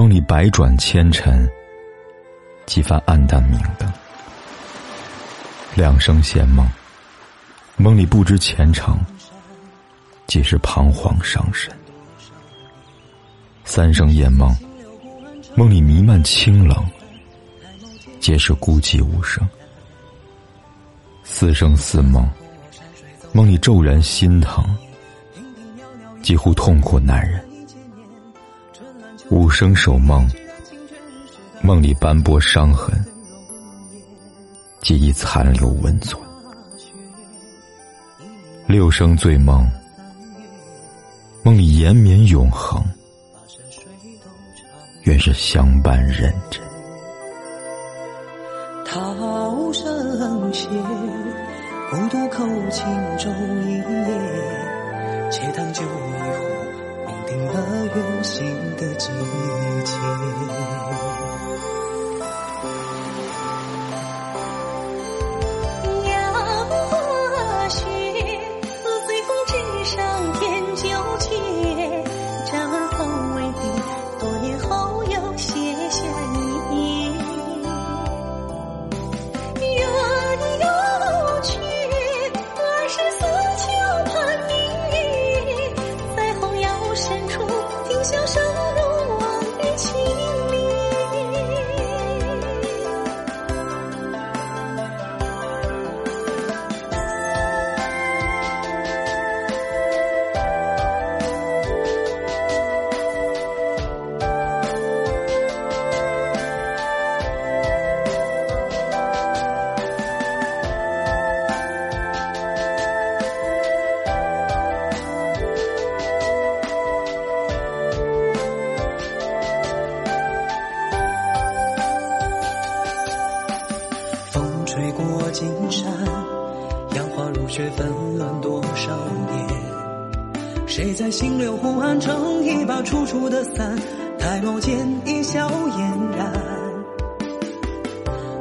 梦里百转千沉。几番暗淡明灯，两生仙梦，梦里不知前程，几时彷徨伤神。三生夜梦，梦里弥漫清冷，皆是孤寂无声。四生似梦，梦里骤然心疼，几乎痛苦难忍。五声守梦。梦里斑驳伤痕，记忆残留温存。六声醉梦，梦里延绵永恒，原是相伴认真。涛声歇，孤独扣轻舟一叶，且当酒一壶，酩酊了远行季节。金山，杨花如雪，纷乱多少年？谁在心流湖岸撑一把楚楚的伞？抬眸间，一笑嫣然。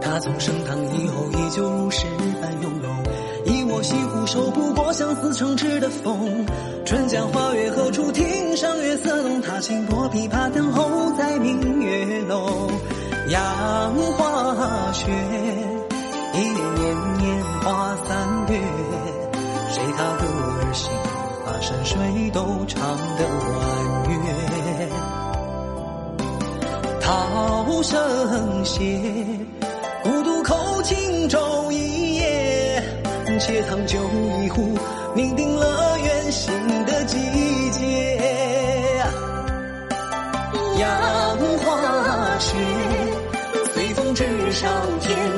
他从盛唐以后，依旧如诗般雍容。一握西湖，守不过相思成痴的风。春江花月何处听？上月色浓，他轻拨琵琶，等候在明月楼。杨花雪。一年年年花三月，谁踏歌而行？把山水都唱得婉约。涛声歇，孤独扣轻舟一叶，且烫酒一壶，酩酊了远行的季节。杨花雪，随风直上天